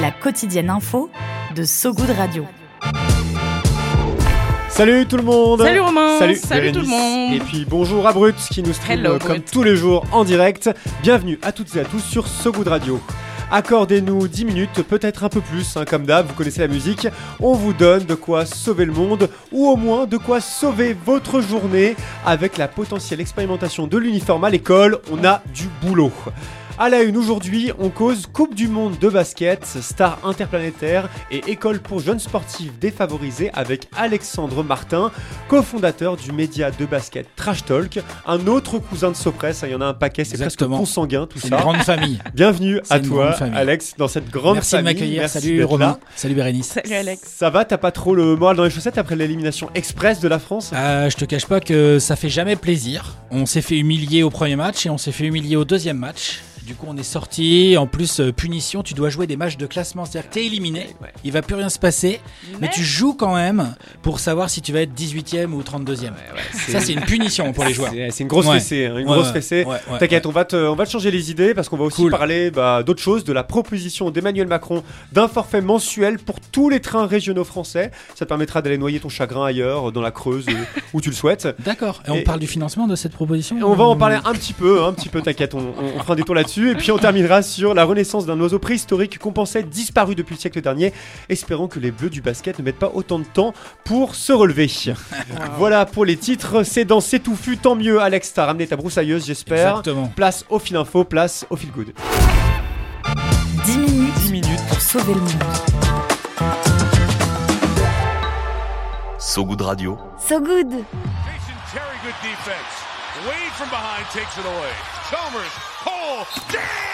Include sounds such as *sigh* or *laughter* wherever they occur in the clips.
La quotidienne info de So Good Radio. Salut tout le monde Salut Romain Salut, Salut tout le Bérénice. monde Et puis bonjour à Brut qui nous stream Hello, euh, comme Brut. tous les jours en direct. Bienvenue à toutes et à tous sur So Good Radio. Accordez-nous 10 minutes, peut-être un peu plus, hein, comme d'hab, vous connaissez la musique. On vous donne de quoi sauver le monde, ou au moins de quoi sauver votre journée. Avec la potentielle expérimentation de l'uniforme à l'école, on a du boulot. À la une aujourd'hui, on cause Coupe du Monde de basket, star interplanétaire et école pour jeunes sportifs défavorisés avec Alexandre Martin, cofondateur du média de basket Trash Talk, un autre cousin de Sopress, hein, il y en a un paquet, c'est presque Exactement. consanguin tout C'est ça. une grande famille. Bienvenue à toi. Alex, dans cette grande Merci de m'accueillir. Salut Romain. là. Salut Bérénice. Salut Alex Ça va, t'as pas trop le moral dans les chaussettes après l'élimination express de la France? Euh, je te cache pas que ça fait jamais plaisir. On s'est fait humilier au premier match et on s'est fait humilier au deuxième match. Du coup, on est sorti. En plus, euh, punition, tu dois jouer des matchs de classement. C'est-à-dire que t'es éliminé. Ouais. Il va plus rien se passer. Mais, tu joues quand même pour savoir si tu vas être 18ème ou 32ème. ça, c'est une punition pour les joueurs. C'est une grosse Ouais. fessée, hein, une grosse fessée. Ouais, ouais, T'inquiète, on va te, on va te changer les idées parce qu'on va aussi Cool. parler bah, d'autre chose, de la proposition d'Emmanuel Macron d'un forfait mensuel pour tous les trains régionaux français. Ça te permettra d'aller noyer ton chagrin ailleurs, dans la Creuse, euh, où tu le souhaites. D'accord. Et on parle du financement de cette proposition on va en ou- parler un petit peu, un petit peu, t'inquiète, on, on- on fera un détour là-dessus. Et puis on terminera sur la renaissance d'un oiseau préhistorique qu'on pensait disparu depuis le siècle dernier. Espérons que les bleus du basket ne mettent pas autant de temps pour se relever. Voilà pour les titres, c'est dans C'est touffu, tant mieux. Alex, t'as ramené ta broussailleuse, j'espère. Exactement. Place au fil info, place au fil good. 10 minutes 10 minutes. pour sauver le monde. So Good Radio. So Good Terry, good defense. Wade from behind takes it away. Chalmers, Cole, dang!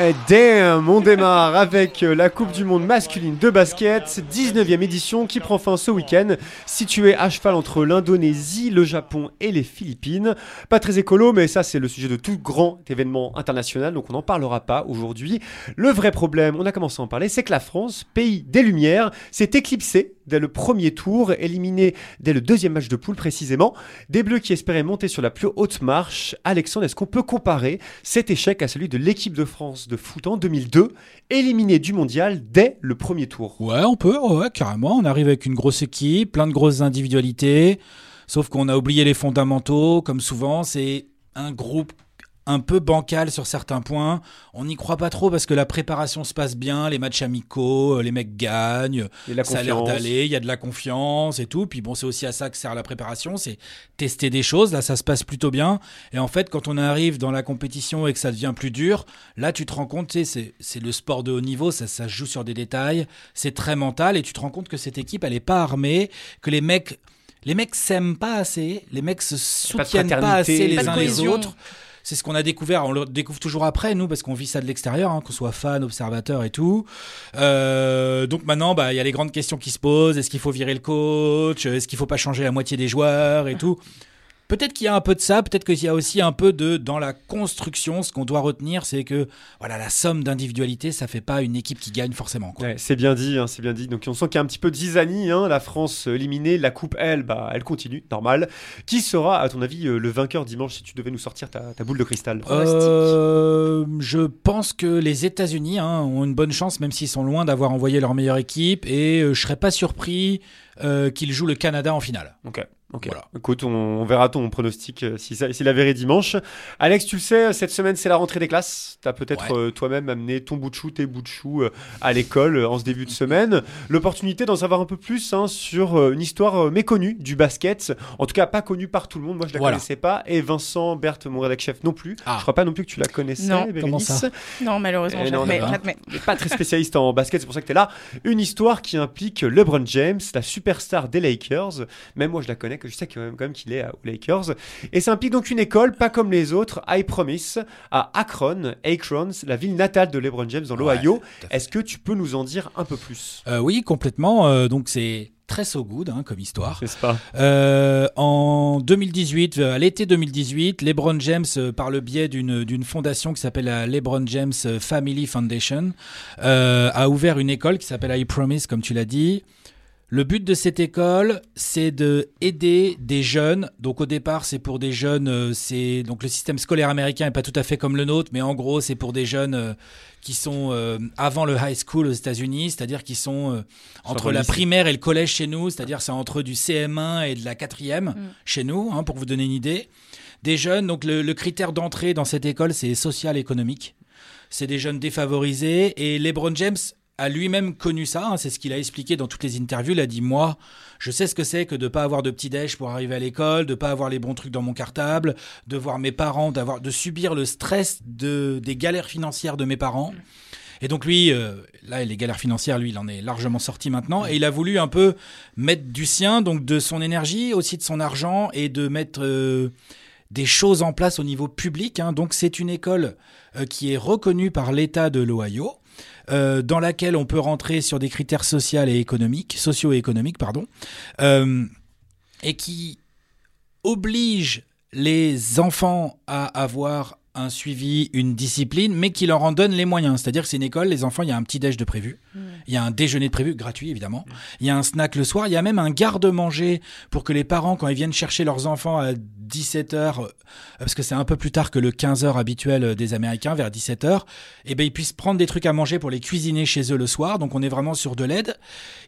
Eh, damn, on démarre avec euh, la Coupe du Monde masculine de basket, 19e édition qui prend fin ce week-end, située à cheval entre l'Indonésie, le Japon et les Philippines. Pas très écolo, mais ça c'est le sujet de tout grand événement international, donc on n'en parlera pas aujourd'hui. Le vrai problème, on a commencé à en parler, c'est que la France, pays des Lumières, s'est éclipsée dès le premier tour, éliminé dès le deuxième match de poule précisément. Des Bleus qui espéraient monter sur la plus haute marche. Alexandre, est-ce qu'on peut comparer cet échec à celui de l'équipe de France de foot en 2002, éliminée du mondial dès le premier tour? Ouais, on peut, ouais, carrément. On arrive avec une grosse équipe, plein de grosses individualités. Sauf qu'on a oublié les fondamentaux. Comme souvent, c'est un groupe un peu bancal sur certains points. On n'y croit pas trop parce que la préparation se passe bien, les matchs amicaux, euh, les mecs gagnent, Et la ça a l'air confiance. d'aller, il y a de la confiance et tout. Puis bon, c'est aussi à ça que sert la préparation, c'est tester des choses. Là, ça se passe plutôt bien. Et en fait, quand on arrive dans la compétition et que ça devient plus dur, là, tu te rends compte, tu sais, c'est le sport de haut niveau, ça, ça se joue sur des détails, c'est très mental et tu te rends compte que cette équipe, elle est pas armée, que les mecs, les mecs s'aiment pas assez, les mecs se soutiennent pas, assez les pas uns les autres. C'est ce qu'on a découvert, on le découvre toujours après, nous, parce qu'on vit ça de l'extérieur, hein, qu'on soit fan, observateur et tout. Euh, donc maintenant, bah, il y a les grandes questions qui se posent. Est-ce qu'il faut virer le coach? Est-ce qu'il faut pas changer la moitié des joueurs et tout? Peut-être qu'il y a un peu de ça, peut-être qu'il y a aussi un peu de dans la construction. Ce qu'on doit retenir, c'est que voilà, la somme d'individualité, ça fait pas une équipe qui gagne forcément. Ouais, c'est bien dit, hein, c'est bien dit. Donc on sent qu'il y a un petit peu de zizanie. Hein, la France euh, éliminée, la coupe, elle, bah, elle continue, normal. Qui sera, à ton avis, euh, le vainqueur dimanche si tu devais nous sortir ta, ta boule de cristal? Euh, je pense que les États-Unis hein, ont une bonne chance, même s'ils sont loin d'avoir envoyé leur meilleure équipe, et euh, je serais pas surpris euh, qu'ils jouent le Canada en finale. Ok. Ok. Voilà. Écoute, on, on verra ton pronostic euh, si, ça- s'il avéré dimanche. Alex, tu le sais, cette semaine c'est la rentrée des classes. Tu as peut-être Ouais. euh, toi-même amené ton bout de chou, tes bouts de chou euh, à l'école euh, en ce début de semaine. L'opportunité d'en savoir un peu plus hein, sur euh, une histoire euh, méconnue du basket. En tout cas, pas connue par tout le monde. Moi, je la Voilà. connaissais pas. Et Vincent Berthe, mon rédac chef, non plus. Ah. Je crois pas non plus que tu la connaissais. Non. Comment ça? Non, malheureusement, Eh non, jamais. jamais. *laughs* Pas très spécialiste en basket, c'est pour ça que tu es là. Une histoire qui implique LeBron James, la superstar des Lakers. Même moi, je la connais mec, je sais quand même, qu'il est aux Lakers. Et ça implique donc une école, pas comme les autres, I Promise, à Akron, Akron, la ville natale de LeBron James dans l'Ohio. Est-ce que tu peux nous en dire un peu plus? Euh, oui, complètement. euh, donc c'est très so good hein, comme histoire. N'est-ce pas? Euh, en 2018, euh, à l'été 2018, LeBron James, par le biais d'une d'une fondation qui s'appelle la LeBron James Family Foundation, euh, a ouvert une école qui s'appelle I Promise, comme tu l'as dit. Le but de cette école, c'est de aider des jeunes. Donc au départ, c'est pour des jeunes. euh, c'est donc le système scolaire américain est pas tout à fait comme le nôtre, mais en gros, c'est pour des jeunes euh, qui sont euh, avant le high school aux États-Unis, c'est-à-dire qui sont entre la lycée. primaire et le collège chez nous, c'est-à-dire c'est entre du CM1 et de la quatrième chez nous, hein, pour vous donner une idée. Des jeunes, donc le, le critère d'entrée dans cette école, c'est social-économique. C'est des jeunes défavorisés et LeBron James a lui-même connu ça. hein, c'est ce qu'il a expliqué dans toutes les interviews. Il a dit moi, je sais ce que c'est que de pas avoir de petit déj pour arriver à l'école, de pas avoir les bons trucs dans mon cartable, de voir mes parents, de subir le stress de des galères financières de mes parents. Et donc lui, euh, là, les galères financières, lui, il en est largement sorti maintenant. Et il a voulu un peu mettre du sien, donc de son énergie, aussi de son argent, et de mettre euh, des choses en place au niveau public. hein. Donc c'est une école euh, qui est reconnue par l'État de l'Ohio, euh, dans laquelle on peut rentrer sur des critères sociaux et économiques, socio et économiques, pardon, euh, et qui oblige les enfants à avoir un suivi, une discipline, mais qui leur en donne les moyens. C'est-à-dire que c'est une école, les enfants, il y a un petit déj de prévu, il y a un déjeuner de prévu, gratuit évidemment, il y a un snack le soir, il y a même un garde-manger pour que les parents, quand ils viennent chercher leurs enfants à 17h, euh, parce que c'est un peu plus tard que le 15h habituel euh, des Américains, vers 17h, et ben ils puissent prendre des trucs à manger pour les cuisiner chez eux le soir. Donc on est vraiment sur de l'aide.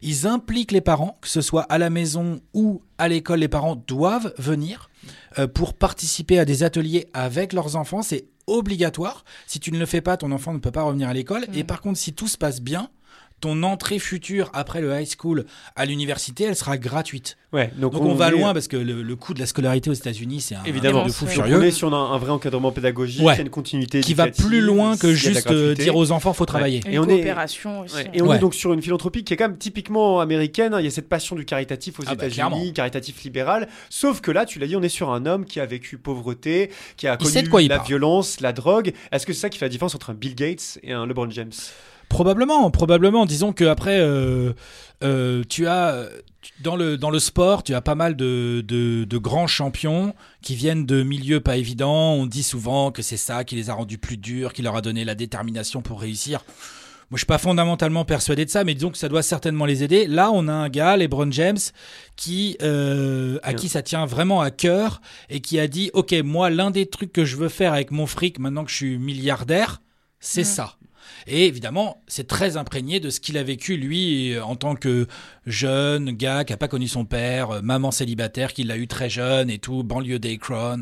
Ils impliquent les parents, que ce soit à la maison ou à l'école, les parents doivent venir pour participer à des ateliers avec leurs enfants. C'est obligatoire. Si tu ne le fais pas, ton enfant ne peut pas revenir à l'école. Et par contre, si tout se passe bien, ton entrée future après le high school à l'université, elle sera gratuite. Ouais, Donc, on, va est- loin parce que le, le coût de la scolarité aux États-Unis, c'est un Évidemment, de fou Donc, furieux. on est sur un, un vrai encadrement pédagogique, Ouais. il y a une continuité qui va plus loin que juste euh, dire aux enfants faut travailler. Une Et on est- coopération aussi. Ouais, Et on Ouais. est donc sur une philanthropie qui est quand même typiquement américaine. Il y a cette passion du caritatif aux Ah bah. États-Unis, caritatif libéral. Sauf que là, tu l'as dit, on est sur un homme qui a vécu pauvreté, qui a Il connu quoi il la parle. violence, la drogue. Est-ce que c'est ça qui fait la différence entre un Bill Gates et un LeBron James? Probablement, probablement. Disons que après, euh, euh, tu as dans le dans le sport, tu as pas mal de, de de grands champions qui viennent de milieux pas évidents. On dit souvent que c'est ça qui les a rendus plus durs, qui leur a donné la détermination pour réussir. Moi, je suis pas fondamentalement persuadé de ça, mais disons que ça doit certainement les aider. Là, on a un gars, LeBron James, qui euh, à qui ça tient vraiment à cœur et qui a dit, ok, moi, l'un des trucs que je veux faire avec mon fric maintenant que je suis milliardaire, c'est ça. Et évidemment, c'est très imprégné de ce qu'il a vécu, lui, euh, en tant que jeune gars qui a pas connu son père, euh, maman célibataire, qui l'a eu très jeune et tout, banlieue d'Akron.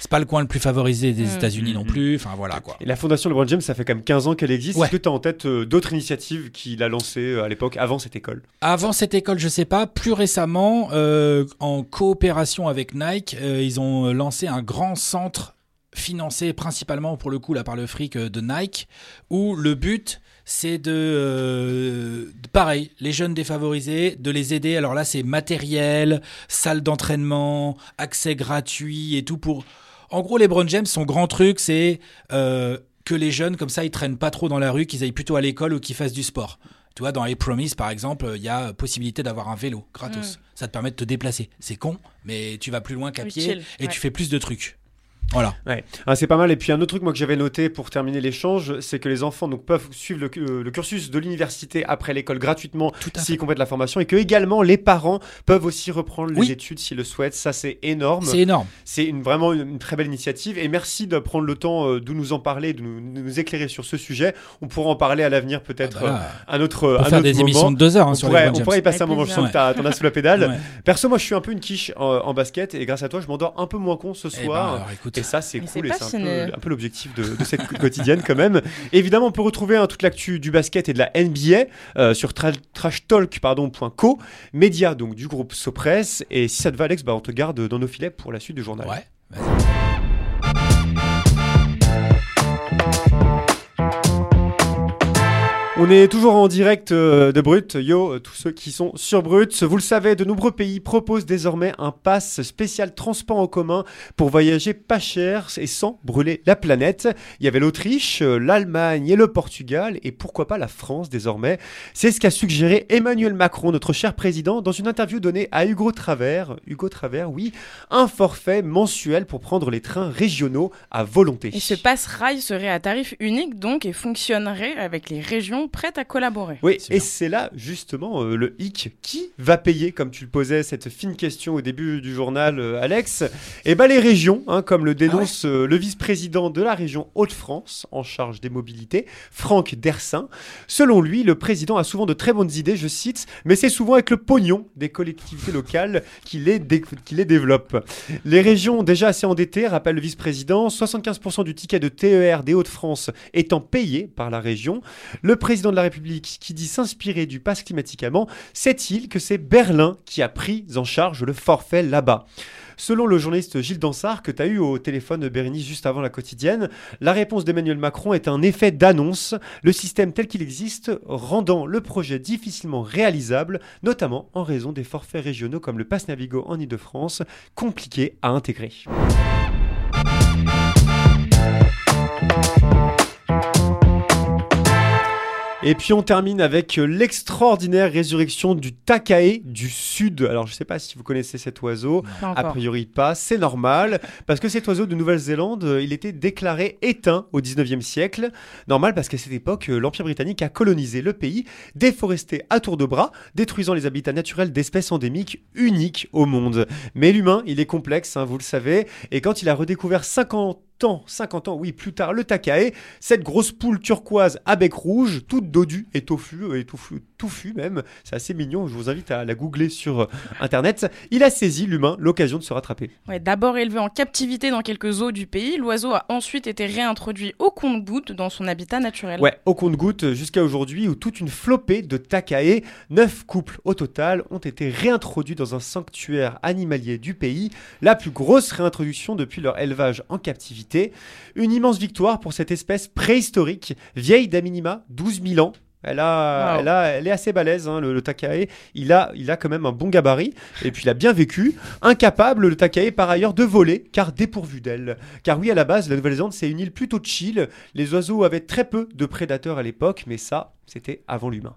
C'est pas le coin le plus favorisé des États-Unis non plus. Enfin, voilà, quoi. Et la fondation LeBron James, ça fait quand même 15 ans qu'elle existe. Ouais. Est-ce que tu as en tête euh, d'autres initiatives qu'il a lancées à l'époque, avant cette école? Avant cette école, je sais pas. Plus récemment, euh, en coopération avec Nike, euh, ils ont lancé un grand centre financé principalement pour le coup là par le fric euh, de Nike, où le but c'est de, euh, de- pareil, les jeunes défavorisés, de les aider. Alors là, c'est matériel, salle d'entraînement, accès gratuit et tout pour. En gros, les Brown James, son grand truc, c'est euh, que les jeunes comme ça, ils traînent pas trop dans la rue, qu'ils aillent plutôt à l'école ou qu'ils fassent du sport. Tu vois, dans les Promise, par exemple, il y a possibilité d'avoir un vélo gratos. Ça te permet de te déplacer. C'est con, mais tu vas plus loin qu'à pied et ouais. tu fais plus de trucs. Voilà. Ouais, Ah, c'est pas mal. Et puis un autre truc moi que j'avais noté pour terminer l'échange, c'est que les enfants donc peuvent suivre le, euh, le cursus de l'université après l'école gratuitement s'ils complètent la formation et que également les parents peuvent aussi reprendre les études s'ils le souhaitent. Ça c'est énorme. C'est énorme. C'est une, vraiment une, une très belle initiative et merci de prendre le temps euh, de nous en parler, de nous, de nous éclairer sur ce sujet. On pourra en parler à l'avenir peut-être Ah bah euh, un autre, on peut un faire autre des moment. émissions de deux heures hein, on, sur pourrait, les on pourrait y passer un moment, je sens que t'en as sous la pédale. Ouais. Perso, moi je suis un peu une quiche en, en basket et grâce à toi, je m'endors un peu moins con ce Eh ben, soir. alors, écoute. Et ça, c'est cool c'est et c'est un peu, un peu l'objectif de, de cette *laughs* quotidienne quand même. Évidemment, on peut retrouver hein, toute l'actu du basket et de la NBA euh, sur tra trashtalk.co, média donc du groupe Sopress. Et si ça te va, Alex, bah, on te garde dans nos filets pour la suite du journal. Ouais. On est toujours en direct euh, de Brut. Yo, euh, tous ceux qui sont sur Brut. Vous le savez, de nombreux pays proposent désormais un pass spécial transport en commun pour voyager pas cher et sans brûler la planète. Il y avait l'Autriche, euh, l'Allemagne et le Portugal et pourquoi pas la France désormais. C'est ce qu'a suggéré Emmanuel Macron, notre cher président, dans une interview donnée à Hugo Travers. Hugo Travers, oui, un forfait mensuel pour prendre les trains régionaux à volonté. Et ce pass rail serait à tarif unique donc et fonctionnerait avec les régions prêtes à collaborer. Oui, et c'est là justement euh, le hic. Qui va payer, comme tu le posais, cette fine question au début du journal, euh, Alex? Eh bien les régions, hein, comme le dénonce euh, le vice-président de la région Hauts-de-France en charge des mobilités, Franck Dersin. Selon lui, le président a souvent de très bonnes idées, je cite, mais c'est souvent avec le pognon des collectivités locales qu'il les, dé- qu'il les développe. Les régions déjà assez endettées, rappelle le vice-président, 75% du ticket de TER des Hauts-de-France étant payé par la région. Le président de la République qui dit s'inspirer du pass climatique sait-il que c'est Berlin qui a pris en charge le forfait là-bas Selon le journaliste Gilles Dansard, que tu as eu au téléphone, Bérénice, juste avant la quotidienne, la réponse d'Emmanuel Macron est un effet d'annonce, le système tel qu'il existe rendant le projet difficilement réalisable, notamment en raison des forfaits régionaux comme le Pass Navigo en Ile-de-France, compliqués à intégrer. Et puis on termine avec euh, l'extraordinaire résurrection du Takae du Sud. Alors je sais pas si vous connaissez cet oiseau, a priori pas, c'est normal, parce que cet oiseau de Nouvelle-Zélande, euh, il était déclaré éteint au 19e siècle. Normal parce qu'à cette époque, euh, l'Empire britannique a colonisé le pays, déforesté à tour de bras, détruisant les habitats naturels d'espèces endémiques uniques au monde. Mais l'humain, il est complexe, hein, vous le savez, et quand il a redécouvert 50 ans, 50 ans, oui, plus tard, le Takae, cette grosse poule turquoise à bec rouge, toute dodue et euh, et touffu, touffu même, c'est assez mignon, je vous invite à la googler sur euh, internet, il a saisi, l'humain, l'occasion de se rattraper. Ouais, D'abord élevé en captivité dans quelques eaux du pays, l'oiseau a ensuite été réintroduit au compte-gouttes dans son habitat naturel. Ouais, au compte-goutte jusqu'à aujourd'hui où toute une flopée de Takae, neuf couples au total, ont été réintroduits dans un sanctuaire animalier du pays, la plus grosse réintroduction depuis leur élevage en captivité. Une immense victoire pour cette espèce préhistorique, vieille d'à minima 12 000 ans. Elle, a, Wow. elle, a- elle est assez balèze, hein, le, le Takae. Il a, il a quand même un bon gabarit. Et puis il a bien vécu. Incapable, le Takae, par ailleurs, de voler, car dépourvu d'ailes. Car oui, à la base, la Nouvelle-Zélande, c'est une île plutôt chill. Les oiseaux avaient très peu de prédateurs à l'époque, mais ça, c'était avant l'humain.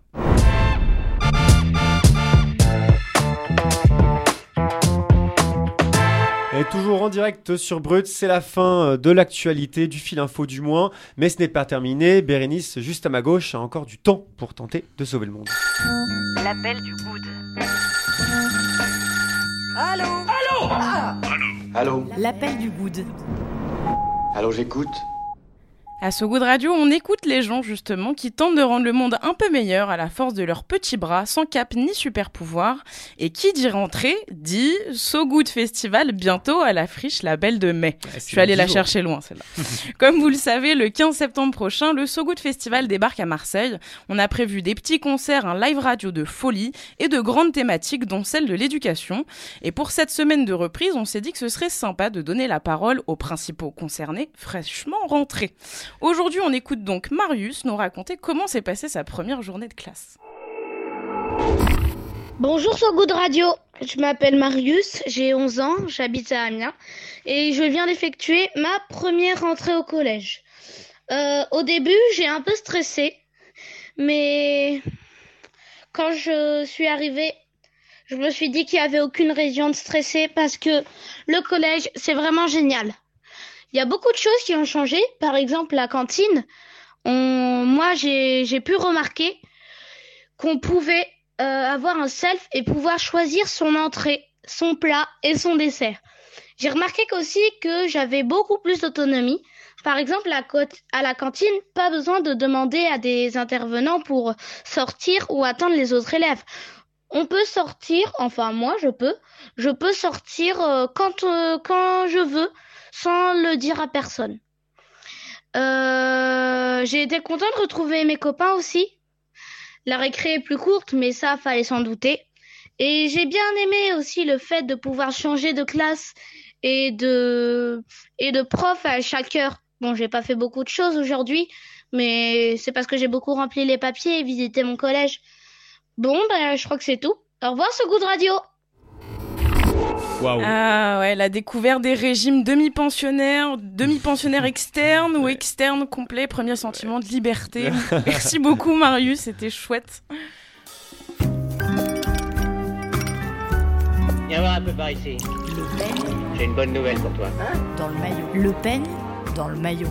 Et toujours en direct sur Brut, c'est la fin de l'actualité, du fil info du moins, mais ce n'est pas terminé. Bérénice, juste à ma gauche, a encore du temps pour tenter de sauver le monde. L'appel du good. Allô L'appel du good. Allô, j'écoute À ce goût de radio, on écoute les gens justement qui tentent de rendre le monde un peu meilleur à la force de leurs petits bras, sans cap ni super pouvoir. Et qui dit rentrer dit So Good Festival bientôt à la friche La Belle de Mai. Je suis allée la chercher loin celle-là. *laughs* Comme vous le savez, le 15 septembre prochain, le So Good Festival débarque à Marseille. On a prévu des petits concerts, un live radio de folie et de grandes thématiques dont celle de l'éducation. Et pour cette semaine de reprise, on s'est dit que ce serait sympa de donner la parole aux principaux concernés fraîchement rentrés. Aujourd'hui, on écoute donc Marius nous raconter comment s'est passée sa première journée de classe. Bonjour sur Good Radio, je m'appelle Marius, j'ai 11 ans, j'habite à Amiens et je viens d'effectuer ma première rentrée au collège. Euh, au début, j'ai un peu stressé, mais quand je suis arrivée, je me suis dit qu'il n'y avait aucune raison de stresser parce que le collège, c'est vraiment génial. Il y a beaucoup de choses qui ont changé, par exemple la cantine. On... Moi, j'ai pu remarquer qu'on pouvait euh, avoir un self et pouvoir choisir son entrée, son plat et son dessert. J'ai remarqué qu'aussi que j'avais beaucoup plus d'autonomie. Par exemple, à, à la cantine, pas besoin de demander à des intervenants pour sortir ou attendre les autres élèves. On peut sortir, enfin moi je peux, je peux sortir euh, quand, euh, quand je veux sans le dire à personne. Euh, j'ai été contente de retrouver mes copains aussi. La récré est plus courte, mais ça, fallait s'en douter. Et j'ai bien aimé aussi le fait de pouvoir changer de classe et de, et de prof à chaque heure. Bon, j'ai pas fait beaucoup de choses aujourd'hui, mais c'est parce que j'ai beaucoup rempli les papiers et visité mon collège. Bon, ben, je crois que c'est tout. Au revoir, ce goût de radio. Ah ouais, la découverte des régimes demi-pensionnaires, demi-pensionnaires externes ou externes complets, premier sentiment de liberté. *laughs* Merci beaucoup Marius, c'était chouette. Viens voir un peu par ici. J'ai une bonne nouvelle pour toi. Dans le maillot. Le peigne dans le maillot.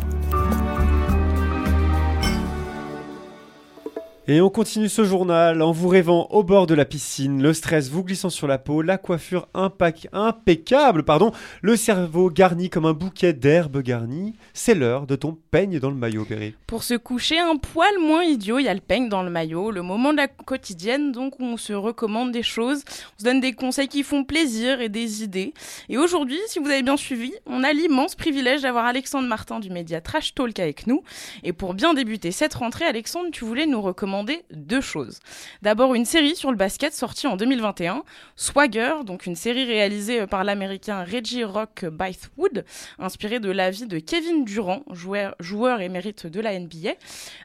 Et on continue ce journal en vous rêvant au bord de la piscine, le stress vous glissant sur la peau, la coiffure impeccable, pardon, le cerveau garni comme un bouquet d'herbes garnies. C'est l'heure de ton peigne dans le maillot, Berry. Pour se coucher un poil moins idiot, il y a le peigne dans le maillot, le moment de la quotidienne, donc où on se recommande des choses, on se donne des conseils qui font plaisir et des idées. Et aujourd'hui, si vous avez bien suivi, on a l'immense privilège d'avoir Alexandre Martin du média Trash Talk avec nous. Et pour bien débuter cette rentrée, Alexandre, tu voulais nous recommander deux choses. D'abord, une série sur le basket sortie en 2021, Swagger, donc une série réalisée par l'américain Reggie Rock Bythewood, inspirée de la vie de Kevin Durant, joueur, joueur émérite de la NBA.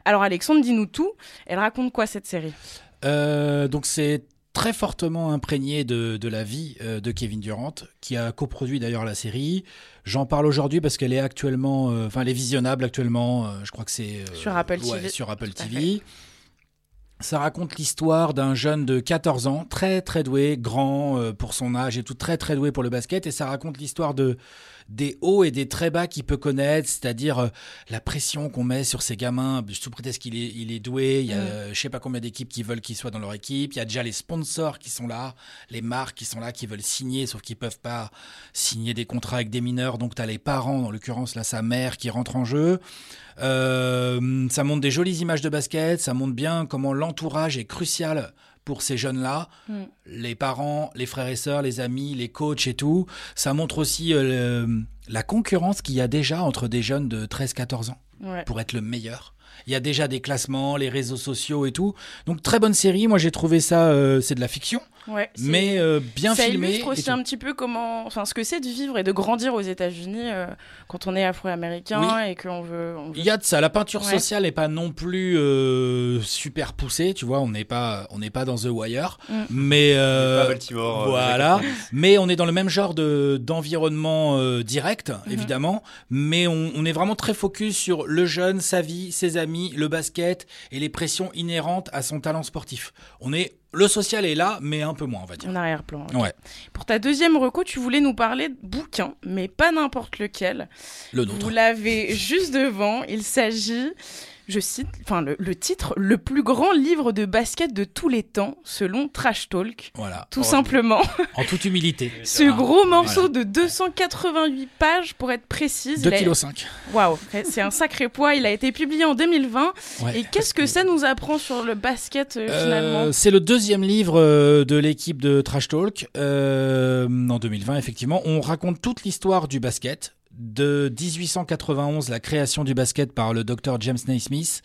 Alors Alexandre, dis-nous tout. Elle raconte quoi cette série? Euh, donc c'est très fortement imprégné de, de la vie euh, de Kevin Durant, qui a coproduit d'ailleurs la série. J'en parle aujourd'hui parce qu'elle est actuellement, euh, enfin elle est visionnable actuellement. euh, je crois que c'est euh, Sur Apple ouais, TV. Sur Apple TV. Ça raconte l'histoire d'un jeune de 14 ans, très très doué, grand euh, pour son âge et tout, très très doué pour le basket. Et ça raconte l'histoire de des hauts et des très bas qu'il peut connaître, c'est-à-dire euh, la pression qu'on met sur ces gamins sous prétexte qu'il est, il est doué. Il y a Mm. euh, je sais pas combien d'équipes qui veulent qu'il soit dans leur équipe. Il y a déjà les sponsors qui sont là, les marques qui sont là, qui veulent signer, sauf qu'ils peuvent pas signer des contrats avec des mineurs. Donc tu as les parents, en l'occurrence là sa mère, qui rentre en jeu. Euh, ça montre des jolies images de basket, ça montre bien comment l'entourage est crucial pour ces jeunes-là, Mm. les parents, les frères et sœurs, les amis, les coachs et tout. Ça montre aussi euh, le- la concurrence qu'il y a déjà entre des jeunes de 13-14 ans Ouais. pour être le meilleur. Il y a déjà des classements, les réseaux sociaux et tout. Donc très bonne série, moi j'ai trouvé ça, euh, c'est de la fiction, Ouais, mais euh, bien ça filmé. illustre et aussi un petit peu comment, enfin, ce que c'est de vivre et de grandir aux États-Unis euh, quand on est afro-américain et qu'on veut, on veut- Il y a de ça. La peinture Ouais. sociale n'est pas non plus euh, super poussée, tu vois. On n'est pas, on n'est pas dans The Wire, Mm. mais euh, pas Baltimore, voilà. Mais on est dans le même genre de d'environnement euh, direct, Mhm. évidemment. Mais on, on est vraiment très focus sur le jeune, sa vie, ses amis, le basket et les pressions inhérentes à son talent sportif. On est le social est là, mais un peu moins, on va dire. en arrière-plan. Ouais. Pour ta deuxième reco, tu voulais nous parler de bouquin, mais pas n'importe lequel. Le nôtre. Vous l'avez juste devant. Il s'agit, je cite, enfin le, le titre, le plus grand livre de basket de tous les temps, selon Trash Talk. Voilà. Tout simplement. En toute humilité. *laughs* Ce gros morceau de 288 pages, pour être précise. 2 il a- kg 5. Waouh, c'est un sacré poids. Il a été publié en 2020. Ouais. Et qu'est-ce que ça nous apprend sur le basket euh, finalement? Euh, c'est le deuxième livre euh, de l'équipe de Trash Talk euh, en 2020, effectivement. On raconte toute l'histoire du basket. De 1891, la création du basket par le docteur James Naismith,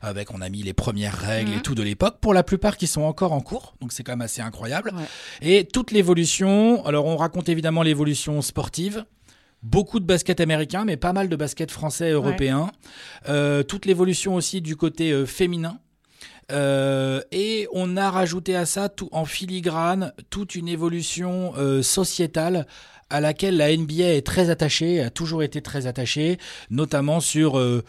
avec on a mis les premières règles Mhm. et tout de l'époque, pour la plupart qui sont encore en cours, donc c'est quand même assez incroyable. Ouais. Et toute l'évolution, alors on raconte évidemment l'évolution sportive, beaucoup de basket américain, mais pas mal de basket français, européen. Euh, toute l'évolution aussi du côté euh, féminin. Euh, et on a rajouté à ça tout en filigrane toute une évolution sociétale à laquelle la NBA est très attachée, a toujours été très attachée, notamment sur euh,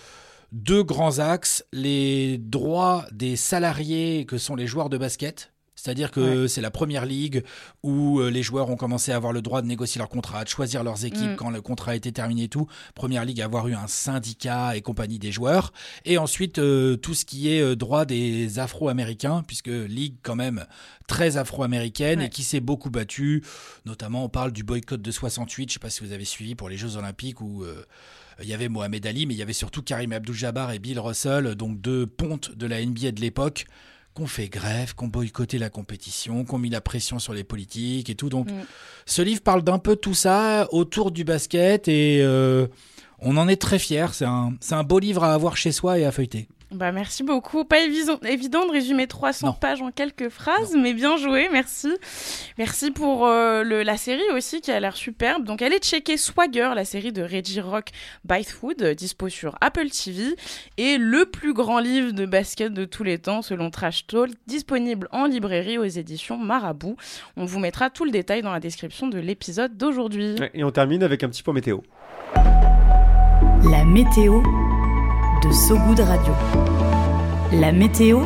deux grands axes les droits des salariés que sont les joueurs de basket. C'est-à-dire que c'est la première ligue où euh, les joueurs ont commencé à avoir le droit de négocier leur contrat, de choisir leurs équipes Mm. quand le contrat a été terminé et tout. Première ligue à avoir eu un syndicat et compagnie des joueurs. Et ensuite, euh, tout ce qui est euh, droit des Afro-Américains, puisque ligue quand même très afro-américaine Ouais. et qui s'est beaucoup battue. Notamment, on parle du boycott de 68, je sais pas si vous avez suivi pour les Jeux Olympiques où... euh, il y avait Mohamed Ali, mais il y avait surtout Karim Abdul-Jabbar et Bill Russell, donc deux pontes de la NBA de l'époque, qu'on fait grève, qu'on boycotté la compétition, qu'on mis la pression sur les politiques et tout. Donc, Mm. ce livre parle d'un peu tout ça autour du basket et euh, on en est très fiers. C'est un, c'est un beau livre à avoir chez soi et à feuilleter. Bah, merci beaucoup. Pas évident, évident de résumer 300 pages en quelques phrases, mais bien joué, merci. Merci pour euh, le- la série aussi qui a l'air superbe. Donc, allez checker Swagger, la série de Reggie Rock Bythewood, euh, dispo sur Apple TV, et le plus grand livre de basket de tous les temps, selon Trash Talk, disponible en librairie aux éditions Marabout. On vous mettra tout le détail dans la description de l'épisode d'aujourd'hui. Et on termine avec un petit point météo. La météo de So Good Radio. La météo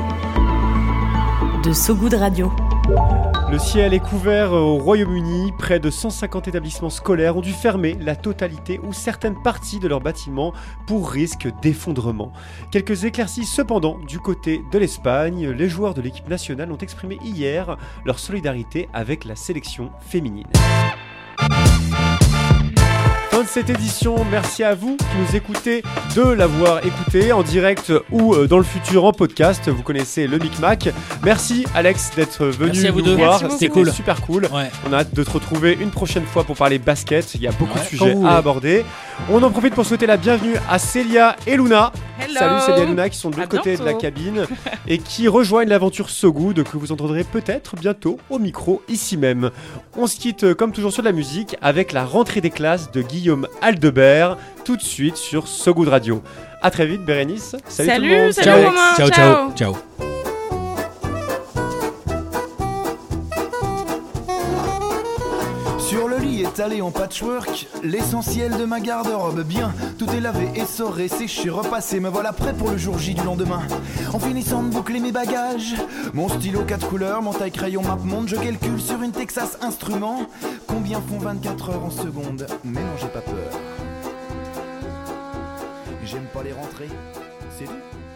de So Good Radio. Le ciel est couvert au Royaume-Uni. Près de 150 établissements scolaires ont dû fermer la totalité ou certaines parties de leurs bâtiments pour risque d'effondrement. Quelques éclaircies cependant du côté de l'Espagne. Les joueurs de l'équipe nationale ont exprimé hier leur solidarité avec la sélection féminine. Fin de cette édition, merci à vous qui nous écoutez de l'avoir écouté en direct ou euh, dans le futur en podcast. Vous connaissez le Micmac. Merci Alex d'être venu Merci à vous nous deux. voir. C'était cool. super cool. On a hâte de te retrouver une prochaine fois pour parler basket. Il y a beaucoup Ouais, de sujets à aborder. On en profite pour souhaiter la bienvenue à Célia et Luna. Hello. Salut Célia et Luna qui sont de l'autre côté de la cabine *laughs* et qui rejoignent l'aventure So Good que vous entendrez peut-être bientôt au micro ici même. On se quitte euh, comme toujours sur de la musique avec la rentrée des classes de Guillaume Aldebert tout de suite sur So Good Radio. A très vite Bérénice. Salut, tout le monde. salut Ciao. Romain, Ciao, ciao, ciao. Sur étalé en patchwork, l'essentiel de ma garde-robe bien. Tout est lavé, essoré, séché, repassé. Me voilà prêt pour le jour J du lendemain. En finissant de boucler mes bagages, mon stylo 4 couleurs, mon taille crayon map monde, je calcule sur une Texas Instrument combien font 24 heures en seconde. Mais non, j'ai pas peur. J'aime pas les rentrées, c'est tout.